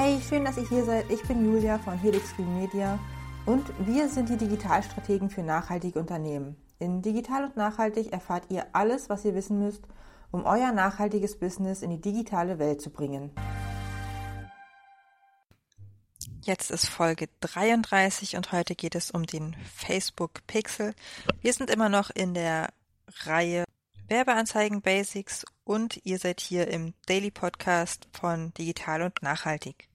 Hey, schön, dass ihr hier seid. Ich bin Julia von Helix Green Media und wir sind die Digitalstrategen für nachhaltige Unternehmen. In Digital und Nachhaltig erfahrt ihr alles, was ihr wissen müsst, um euer nachhaltiges Business in die digitale Welt zu bringen. Jetzt ist Folge 33 und heute geht es um den Facebook Pixel. Wir sind immer noch in der Reihe Werbeanzeigen Basics und ihr seid hier im Daily Podcast von Digital und Nachhaltig.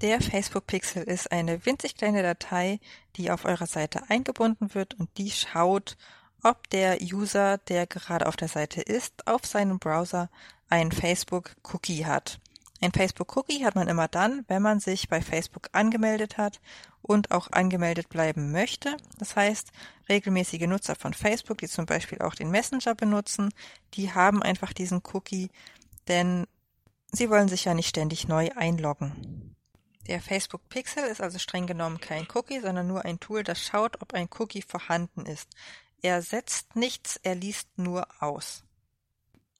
Der Facebook Pixel ist eine winzig kleine Datei, die auf eurer Seite eingebunden wird und die schaut, ob der User, der gerade auf der Seite ist, auf seinem Browser einen Facebook Cookie hat. Ein Facebook-Cookie hat man immer dann, wenn man sich bei Facebook angemeldet hat und auch angemeldet bleiben möchte. Das heißt, regelmäßige Nutzer von Facebook, die zum Beispiel auch den Messenger benutzen, die haben einfach diesen Cookie, denn sie wollen sich ja nicht ständig neu einloggen. Der Facebook Pixel ist also streng genommen kein Cookie, sondern nur ein Tool, das schaut, ob ein Cookie vorhanden ist. Er setzt nichts, er liest nur aus.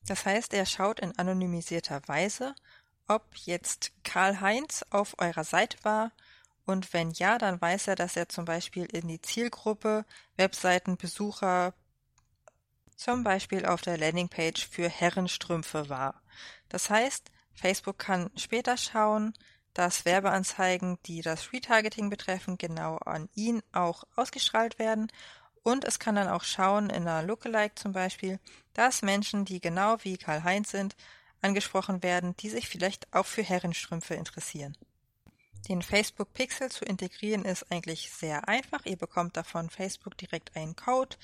Das heißt, er schaut in anonymisierter Weise, ob jetzt Karl-Heinz auf eurer Seite war und wenn ja, dann weiß er, dass er zum Beispiel in die Zielgruppe Webseitenbesucher zum Beispiel auf der Landingpage für Herrenstrümpfe war. Das heißt, Facebook kann später schauen, dass Werbeanzeigen, die das Retargeting betreffen, genau an ihn auch ausgestrahlt werden. Und es kann dann auch schauen, in einer Lookalike zum Beispiel, dass Menschen, die genau wie Karl-Heinz sind, angesprochen werden, die sich vielleicht auch für Herrenstrümpfe interessieren. Den Facebook Pixel zu integrieren ist eigentlich sehr einfach. Ihr bekommt davon Facebook direkt einen Code.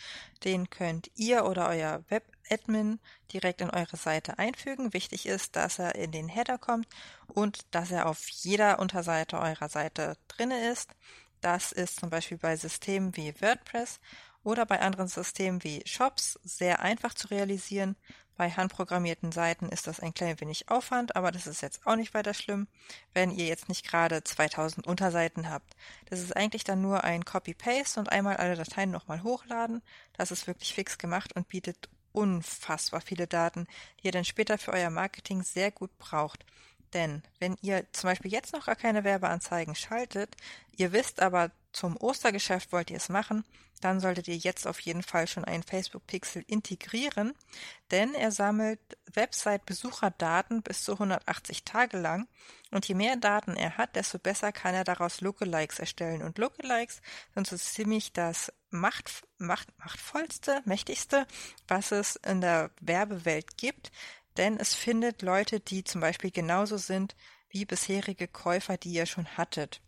Den könnt ihr oder euer Web-Admin direkt in eure Seite einfügen. Wichtig ist, dass er in den Header kommt und dass er auf jeder Unterseite eurer Seite drinne ist. Das ist zum Beispiel bei Systemen wie WordPress oder bei anderen Systemen wie Shops sehr einfach zu realisieren. Bei handprogrammierten Seiten ist das ein klein wenig Aufwand, aber das ist jetzt auch nicht weiter schlimm, wenn ihr jetzt nicht gerade 2000 Unterseiten habt. Das ist eigentlich dann nur ein Copy-Paste und einmal alle Dateien nochmal hochladen. Das ist wirklich fix gemacht und bietet unfassbar viele Daten, die ihr dann später für euer Marketing sehr gut braucht. Denn wenn ihr zum Beispiel jetzt noch gar keine Werbeanzeigen schaltet, ihr wisst aber, zum Ostergeschäft wollt ihr es machen, dann solltet ihr jetzt auf jeden Fall schon einen Facebook Pixel integrieren, denn er sammelt Website-Besucherdaten bis zu 180 Tage lang und je mehr Daten er hat, desto besser kann er daraus Lookalikes erstellen. Und Lookalikes sind so ziemlich das Macht, Macht, machtvollste, mächtigste, was es in der Werbewelt gibt, denn es findet Leute, die zum Beispiel genauso sind wie bisherige Käufer, die ihr schon hattet.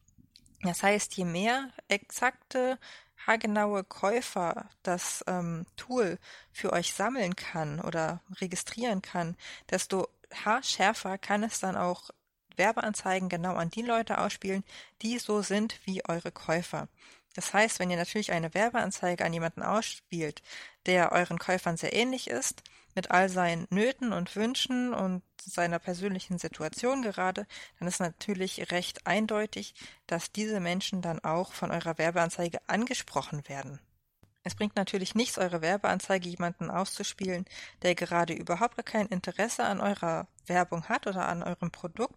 Das heißt, je mehr exakte, haargenaue Käufer das ähm, Tool für euch sammeln kann oder registrieren kann, desto haarschärfer kann es dann auch Werbeanzeigen genau an die Leute ausspielen, die so sind wie eure Käufer. Das heißt, wenn ihr natürlich eine Werbeanzeige an jemanden ausspielt, der euren Käufern sehr ähnlich ist, mit all seinen Nöten und Wünschen und seiner persönlichen Situation gerade, dann ist natürlich recht eindeutig, dass diese Menschen dann auch von eurer Werbeanzeige angesprochen werden. Es bringt natürlich nichts, eure Werbeanzeige jemanden auszuspielen, der gerade überhaupt kein Interesse an eurer Werbung hat oder an eurem Produkt.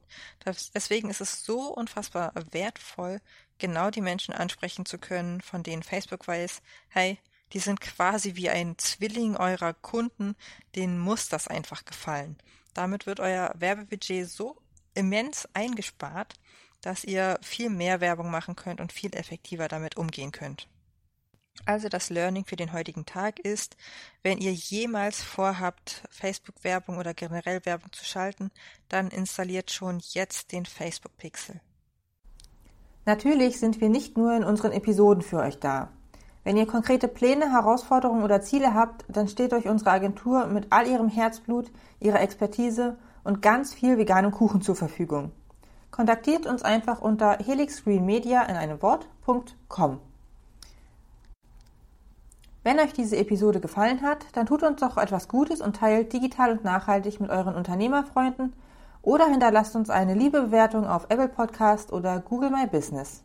deswegen ist es so unfassbar wertvoll, genau die Menschen ansprechen zu können, von denen Facebook weiß, hey, die sind quasi wie ein Zwilling eurer Kunden, denen muss das einfach gefallen. Damit wird euer Werbebudget so immens eingespart, dass ihr viel mehr Werbung machen könnt und viel effektiver damit umgehen könnt. Also das Learning für den heutigen Tag ist, wenn ihr jemals vorhabt, Facebook-Werbung oder generell Werbung zu schalten, dann installiert schon jetzt den Facebook Pixel. Natürlich sind wir nicht nur in unseren Episoden für euch da. Wenn ihr konkrete Pläne, Herausforderungen oder Ziele habt, dann steht euch unsere Agentur mit all ihrem Herzblut, ihrer Expertise und ganz viel veganem Kuchen zur Verfügung. Kontaktiert uns einfach unter helixgreenmedia in einem Wort.com. Wenn euch diese Episode gefallen hat, dann tut uns doch etwas Gutes und teilt digital und nachhaltig mit euren Unternehmerfreunden oder hinterlasst uns eine liebe Bewertung auf Apple Podcast oder Google My Business.